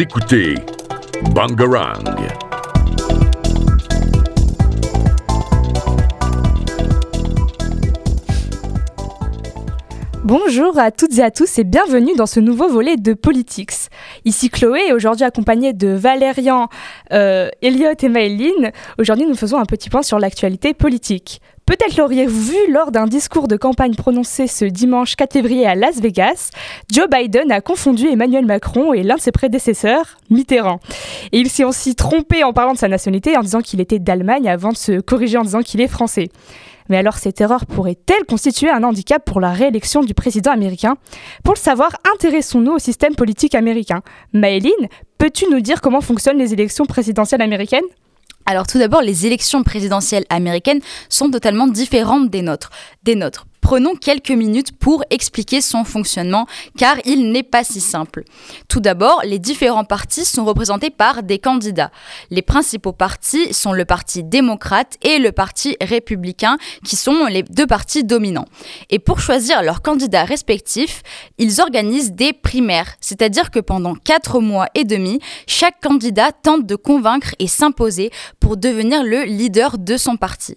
Écoutez Bangarang. Bonjour à toutes et à tous et bienvenue dans ce nouveau volet de Politics. Ici Chloé aujourd'hui accompagnée de Valérian, euh, Elliot et Maëline, aujourd'hui nous faisons un petit point sur l'actualité politique. Peut-être l'auriez-vous vu lors d'un discours de campagne prononcé ce dimanche 4 février à Las Vegas, Joe Biden a confondu Emmanuel Macron et l'un de ses prédécesseurs, Mitterrand. Et il s'est aussi trompé en parlant de sa nationalité en disant qu'il était d'Allemagne avant de se corriger en disant qu'il est français. Mais alors cette erreur pourrait-elle constituer un handicap pour la réélection du président américain? Pour le savoir, intéressons-nous au système politique américain. Maëline, peux-tu nous dire comment fonctionnent les élections présidentielles américaines? Alors tout d'abord, les élections présidentielles américaines sont totalement différentes des nôtres. Des nôtres. Prenons quelques minutes pour expliquer son fonctionnement, car il n'est pas si simple. Tout d'abord, les différents partis sont représentés par des candidats. Les principaux partis sont le Parti démocrate et le Parti républicain, qui sont les deux partis dominants. Et pour choisir leurs candidats respectifs, ils organisent des primaires, c'est-à-dire que pendant quatre mois et demi, chaque candidat tente de convaincre et s'imposer pour devenir le leader de son parti.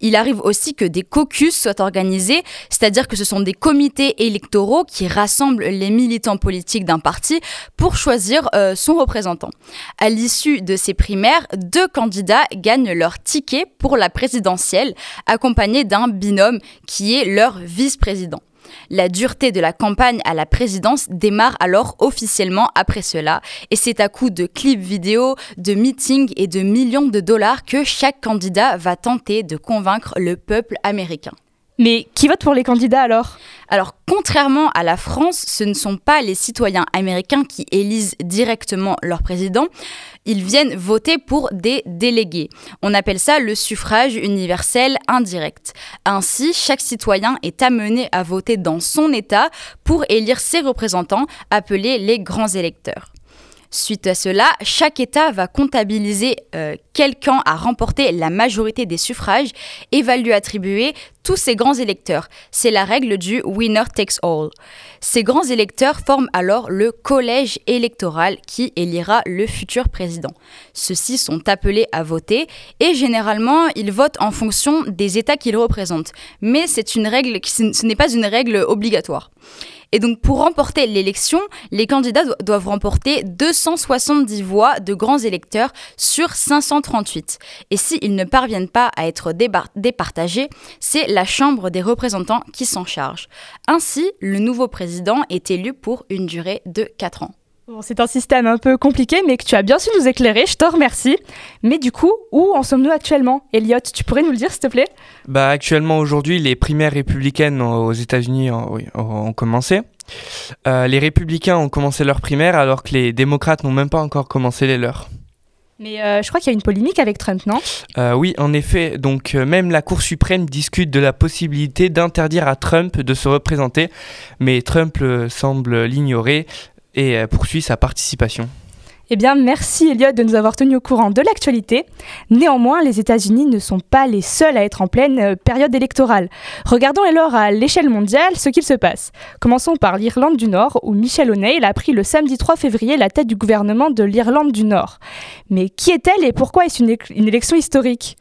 Il arrive aussi que des caucus soient organisés c'est-à-dire que ce sont des comités électoraux qui rassemblent les militants politiques d'un parti pour choisir euh, son représentant. À l'issue de ces primaires, deux candidats gagnent leur ticket pour la présidentielle, accompagnés d'un binôme qui est leur vice-président. La dureté de la campagne à la présidence démarre alors officiellement après cela, et c'est à coup de clips vidéo, de meetings et de millions de dollars que chaque candidat va tenter de convaincre le peuple américain. Mais qui vote pour les candidats alors? Alors, contrairement à la France, ce ne sont pas les citoyens américains qui élisent directement leur président, ils viennent voter pour des délégués. On appelle ça le suffrage universel indirect. Ainsi, chaque citoyen est amené à voter dans son État pour élire ses représentants, appelés les grands électeurs. Suite à cela, chaque État va comptabiliser euh, quel camp a remporté la majorité des suffrages et va lui attribuer tous ses grands électeurs. C'est la règle du winner takes all. Ces grands électeurs forment alors le collège électoral qui élira le futur président. Ceux-ci sont appelés à voter et généralement ils votent en fonction des États qu'ils représentent. Mais c'est une règle, ce n'est pas une règle obligatoire. Et donc pour remporter l'élection, les candidats doivent remporter 270 voix de grands électeurs sur 538. Et s'ils ne parviennent pas à être départagés, c'est la Chambre des représentants qui s'en charge. Ainsi, le nouveau président est élu pour une durée de 4 ans. C'est un système un peu compliqué, mais que tu as bien su nous éclairer, je te remercie. Mais du coup, où en sommes-nous actuellement? Elliot, tu pourrais nous le dire, s'il te plaît? Bah, Actuellement, aujourd'hui, les primaires républicaines aux États-Unis ont, commencé. Euh, les républicains ont commencé leurs primaires, alors que les démocrates n'ont même pas encore commencé les leurs. Mais euh, je crois qu'il y a une polémique avec Trump, non? Euh, Oui, en effet. Donc même la Cour suprême discute de la possibilité d'interdire à Trump de se représenter, mais Trump semble l'ignorer et poursuit sa participation. Eh bien, merci Elliot de nous avoir tenus au courant de l'actualité. Néanmoins, les États-Unis ne sont pas les seuls à être en pleine euh, période électorale. Regardons alors à l'échelle mondiale ce qu'il se passe. Commençons par l'Irlande du Nord, où Michelle O'Neill a pris le samedi 3 février la tête du gouvernement de l'Irlande du Nord. Mais qui est-elle et pourquoi est-ce une élection historique?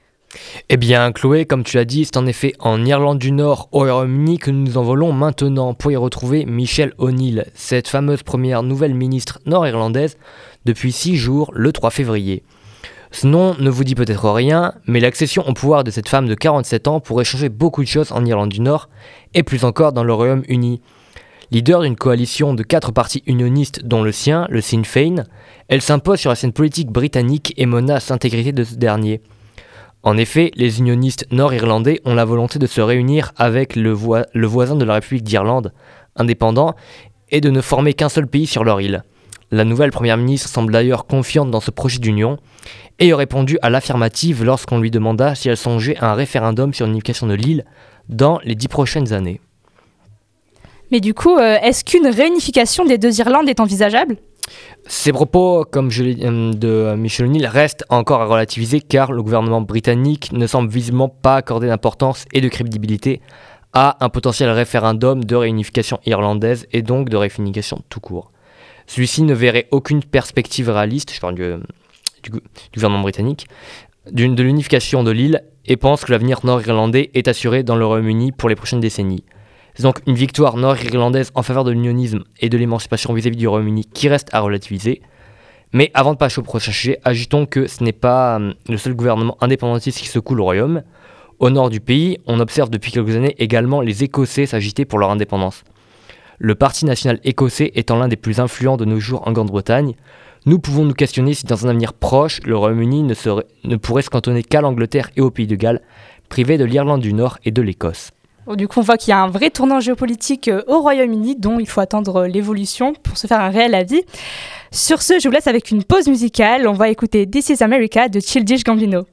Eh bien, Chloé, comme tu l'as dit, c'est en effet en Irlande du Nord, au Royaume-Uni, que nous nous envolons maintenant pour y retrouver Michelle O'Neill, cette fameuse première nouvelle ministre nord-irlandaise depuis six jours, le 3 février. Ce nom ne vous dit peut-être rien, mais l'accession au pouvoir de cette femme de 47 ans pourrait changer beaucoup de choses en Irlande du Nord, et plus encore dans le Royaume-Uni. Leader d'une coalition de quatre partis unionistes dont le sien, le Sinn Féin, elle s'impose sur la scène politique britannique et menace l'intégrité de ce dernier. En effet, les unionistes nord-irlandais ont la volonté de se réunir avec le, voisin de la République d'Irlande, indépendant, et de ne former qu'un seul pays sur leur île. La nouvelle Première ministre semble d'ailleurs confiante dans ce projet d'union et a répondu à l'affirmative lorsqu'on lui demanda si elle songeait à un référendum sur l'unification de l'île dans les dix prochaines années. Mais du coup, euh, est-ce qu'une réunification des deux Irlandes est envisageable? Ces propos, comme je l'ai euh, de Michel O'Neill, restent encore à relativiser car le gouvernement britannique ne semble visiblement pas accorder d'importance et de crédibilité à un potentiel référendum de réunification irlandaise et donc de réunification tout court. Celui-ci ne verrait aucune perspective réaliste, je parle du, du gouvernement britannique, de l'unification de l'île et pense que l'avenir nord-irlandais est assuré dans le Royaume-Uni pour les prochaines décennies. C'est donc une victoire nord-irlandaise en faveur de l'unionisme et de l'émancipation vis-à-vis du Royaume-Uni qui reste à relativiser. Mais avant de passer au prochain sujet, ajoutons que ce n'est pas hum, le seul gouvernement indépendantiste qui secoue le royaume. Au nord du pays, on observe depuis quelques années également les Écossais s'agiter pour leur indépendance. Le Parti national écossais étant l'un des plus influents de nos jours en Grande-Bretagne, nous pouvons nous questionner si dans un avenir proche, le Royaume-Uni ne, ne pourrait se cantonner qu'à l'Angleterre et au Pays de Galles, privé de l'Irlande du Nord et de l'Écosse. Du coup, on voit qu'il y a un vrai tournant géopolitique euh, au Royaume-Uni dont il faut attendre euh, l'évolution pour se faire un réel avis. Sur ce, je vous laisse avec une pause musicale. On va écouter This is America de Childish Gambino.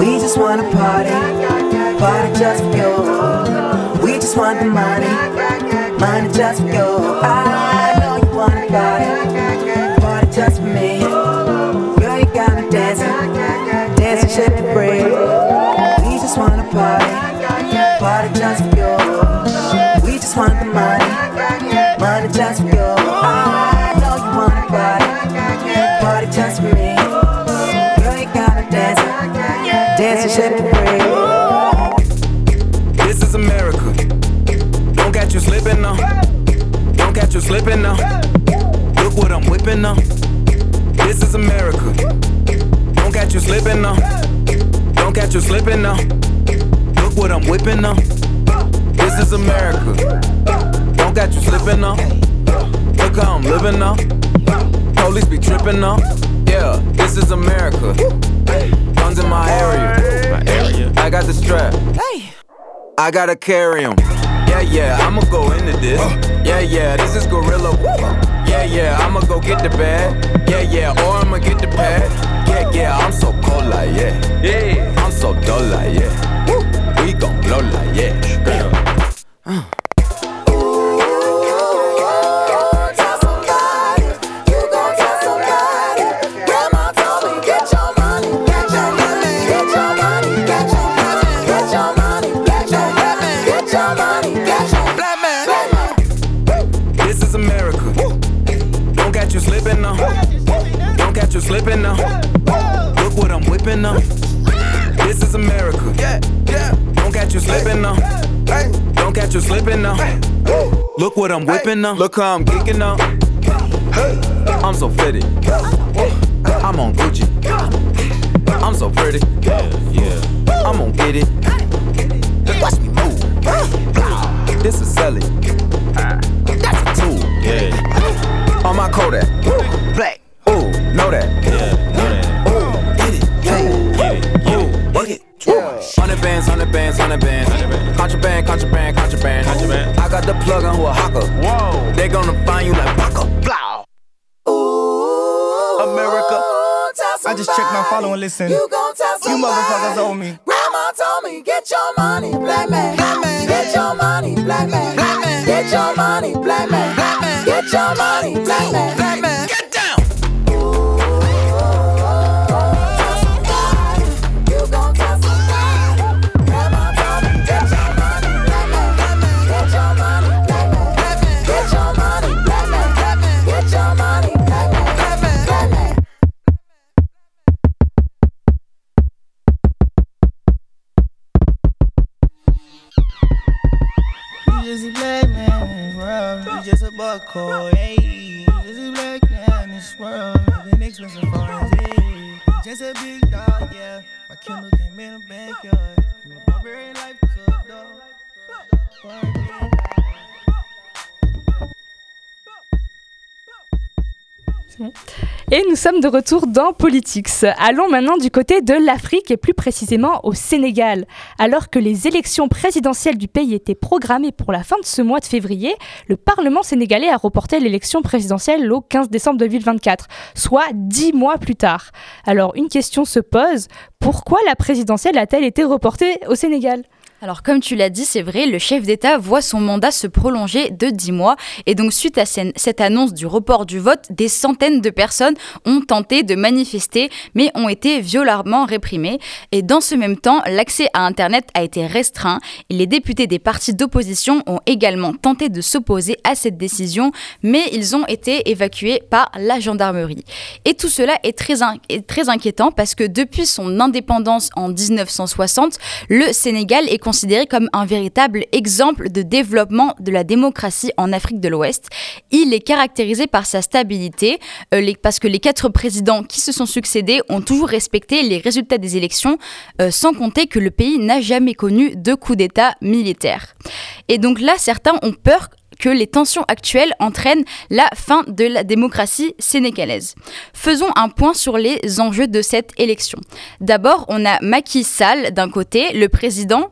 We just wanna party, party just for you. We just want the money, money just for you. I know you wanna party, slipping now. Don't catch you slipping now. Look what I'm whipping now. This is America. Don't catch you slipping now. Look how I'm living now. Police be tripping now. Yeah, this is America. Guns in my area. My area. I got the strap. Hey. I gotta carry 'em. Yeah, yeah, I'ma go into this. Yeah, yeah, this is Gorilla. Yeah, yeah, I'ma go get the bag. Yeah, yeah, or I'ma get the pad. Yeah, yeah, I'm so cold like yeah. Yeah, I'm so dull like yeah. Woo. We gon' blow like yeah. This is America. Yeah, yeah. Don't catch you slipping now. Don't catch you slipping now. Look what I'm whipping now. Look how I'm kicking now. I'm so fitted. I'm on Gucci. I'm so pretty. Yeah, yeah. I'm gonna get it. Watch me move. This is selling. That's a tool. Yeah. On my Kodak. Black. Ooh, know that. Yeah, bands, hundred bands, hundred bands. Contraband, contraband, contraband. Contraband. I got the plug on who a hawker. Whoa. They gonna find you like Paco. Blah. Ooh, America. I just checked my follow and listen. You, you motherfuckers owe me. Grandma told me, get your money, black man. Black man. Get your money, black man. Black man. Get your money, black man. Black man. Get your money, black man. Black man. Get Came in the backyard. From a barbarian life to a dog. Quarantine life. Et nous sommes de retour dans Politics. Allons maintenant du côté de l'Afrique et plus précisément au Sénégal. Alors que les élections présidentielles du pays étaient programmées pour la fin de ce mois de février, le Parlement sénégalais a reporté l'élection présidentielle au 15 décembre 2024, soit dix mois plus tard. Alors une question se pose, pourquoi la présidentielle a-t-elle été reportée au Sénégal? Alors comme tu l'as dit, c'est vrai, le chef d'État voit son mandat se prolonger de 10 mois. Et donc suite à cette annonce du report du vote, des centaines de personnes ont tenté de manifester mais ont été violemment réprimées. Et dans ce même temps, l'accès à Internet a été restreint. Et les députés des partis d'opposition ont également tenté de s'opposer à cette décision mais ils ont été évacués par la gendarmerie. Et tout cela est très, très inquiétant parce que depuis son indépendance en 1960, le Sénégal est comme un véritable exemple de développement de la démocratie en Afrique de l'Ouest. Il est caractérisé par sa stabilité, euh, parce que les quatre présidents qui se sont succédés ont toujours respecté les résultats des élections, euh, sans compter que le pays n'a jamais connu de coup d'État militaire. Et donc là, certains ont peur que les tensions actuelles entraînent la fin de la démocratie sénégalaise. Faisons un point sur les enjeux de cette élection. D'abord, on a Macky Sall d'un côté, le président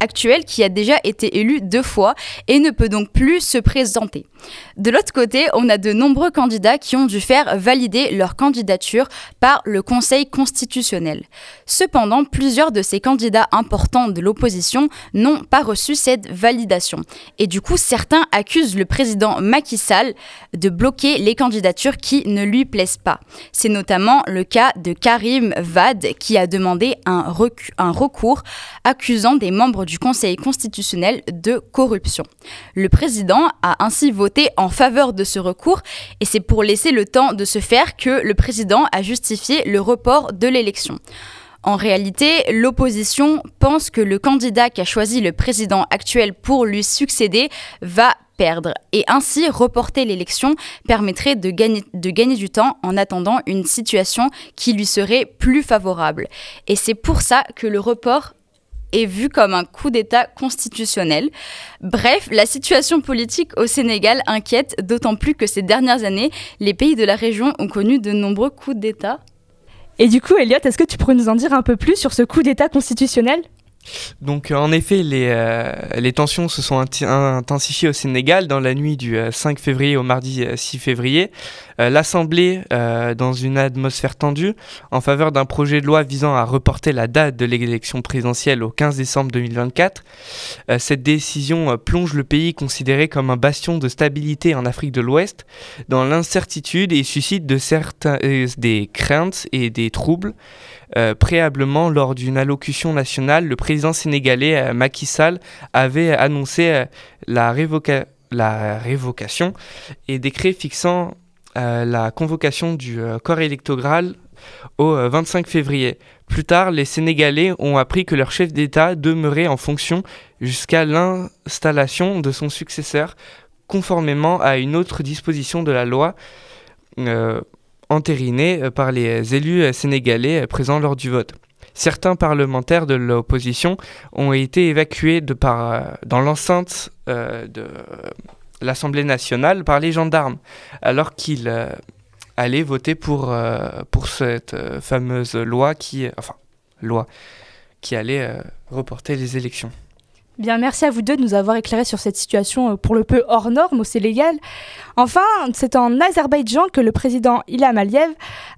actuel qui a déjà été élu deux fois et ne peut donc plus se présenter. De l'autre côté, on a de nombreux candidats qui ont dû faire valider leur candidature par le Conseil constitutionnel. Cependant, plusieurs de ces candidats importants de l'opposition n'ont pas reçu cette validation. Et du coup, certains accusent le président Macky Sall de bloquer les candidatures qui ne lui plaisent pas. C'est notamment le cas de Karim Vade qui a demandé un, un recours accusant des membres du Conseil constitutionnel de corruption. Le président a ainsi voté en faveur de ce recours et c'est pour laisser le temps de se faire que le président a justifié le report de l'élection. En réalité, l'opposition pense que le candidat qui a choisi le président actuel pour lui succéder va perdre. Et ainsi, reporter l'élection permettrait de gagner, de gagner du temps en attendant une situation qui lui serait plus favorable. Et c'est pour ça que le report est vu comme un coup d'État constitutionnel. Bref, la situation politique au Sénégal inquiète, d'autant plus que ces dernières années, les pays de la région ont connu de nombreux coups d'État. Et du coup, Elliot, est-ce que tu pourrais nous en dire un peu plus sur ce coup d'État constitutionnel? Donc en effet, les, euh, tensions se sont intensifiées au Sénégal dans la nuit du 5 euh, février au mardi 6 euh, février. L'Assemblée, dans une atmosphère tendue, en faveur d'un projet de loi visant à reporter la date de l'élection présidentielle au 15 décembre 2024. cette décision plonge le pays considéré comme un bastion de stabilité en Afrique de l'Ouest dans l'incertitude et suscite de des craintes et des troubles. Euh, préalablement, lors d'une allocution nationale, le président sénégalais euh, Macky Sall avait annoncé euh, la, la, révocation et décret fixant la convocation du corps électoral au 25 février. Plus tard, les Sénégalais ont appris que leur chef d'État demeurait en fonction jusqu'à l'installation de son successeur, conformément à une autre disposition de la loi entériné euh, par les élus euh, sénégalais euh, présents lors du vote. Certains parlementaires de l'opposition ont été évacués de par, dans l'enceinte de l'Assemblée nationale par les gendarmes, alors qu'ils allaient voter pour, pour cette fameuse loi qui, enfin, loi qui allait reporter les élections. Bien, merci à vous deux de nous avoir éclairé sur cette situation euh, pour le peu hors norme au Sénégal. Enfin, c'est en Azerbaïdjan que le président Ilham Aliyev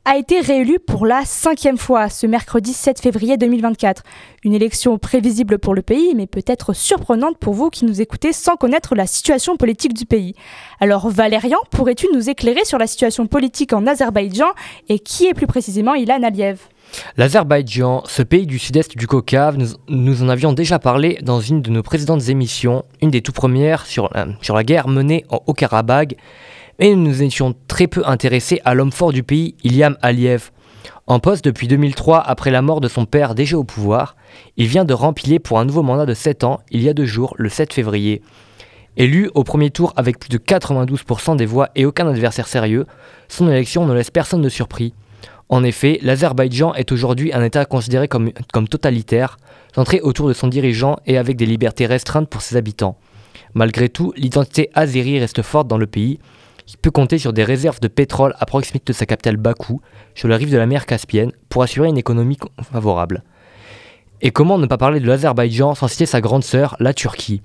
a été réélu pour la cinquième fois ce mercredi 7 février 2024. Une élection prévisible pour le pays, mais peut-être surprenante pour vous qui nous écoutez sans connaître la situation politique du pays. Alors Valérian, pourrais-tu nous éclairer sur la situation politique en Azerbaïdjan et qui est plus précisément Ilham Aliyev? L'Azerbaïdjan, ce pays du sud-est du Caucase, nous, en avions déjà parlé dans une de nos précédentes émissions, une des tout premières sur, sur la guerre menée en Haut-Karabagh, nous nous étions très peu intéressés à l'homme fort du pays, Iliam Aliyev. En poste depuis 2003, après la mort de son père déjà au pouvoir, il vient de rempiler pour un nouveau mandat de 7 ans, il y a deux jours, le 7 février. Élu au premier tour avec plus de 92% des voix et aucun adversaire sérieux, son élection ne laisse personne de surpris. En effet, l'Azerbaïdjan est aujourd'hui un État considéré comme, totalitaire, centré autour de son dirigeant et avec des libertés restreintes pour ses habitants. Malgré tout, l'identité azérie reste forte dans le pays, qui peut compter sur des réserves de pétrole à proximité de sa capitale Bakou, sur la rive de la mer Caspienne, pour assurer une économie favorable. Et comment ne pas parler de l'Azerbaïdjan sans citer sa grande sœur, la Turquie?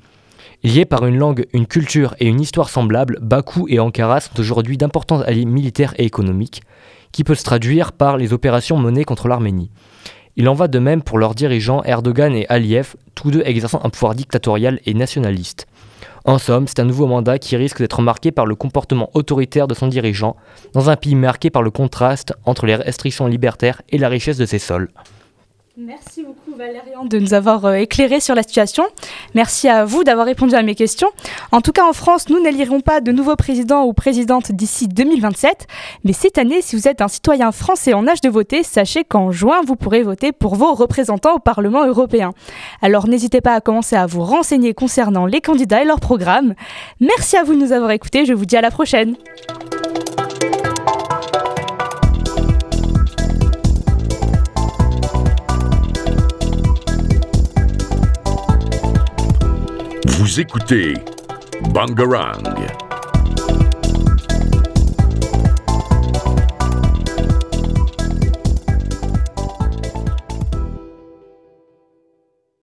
Liés par une langue, une culture et une histoire semblables, Bakou et Ankara sont aujourd'hui d'importants alliés militaires et économiques qui peut se traduire par les opérations menées contre l'Arménie. Il en va de même pour leurs dirigeants Erdogan et Aliyev, tous deux exerçant un pouvoir dictatorial et nationaliste. En somme, c'est un nouveau mandat qui risque d'être marqué par le comportement autoritaire de son dirigeant, dans un pays marqué par le contraste entre les restrictions libertaires et la richesse de ses sols. Merci beaucoup Valérian de nous avoir euh, éclairé sur la situation. Merci à vous d'avoir répondu à mes questions. En tout cas en France, nous n'élirons pas de nouveaux présidents ou présidentes d'ici 2027. Mais cette année, si vous êtes un citoyen français en âge de voter, sachez qu'en juin, vous pourrez voter pour vos représentants au Parlement européen. Alors n'hésitez pas à commencer à vous renseigner concernant les candidats et leur programme. Merci à vous de nous avoir écoutés. Je vous dis à la prochaine. Écoutez Bangarang.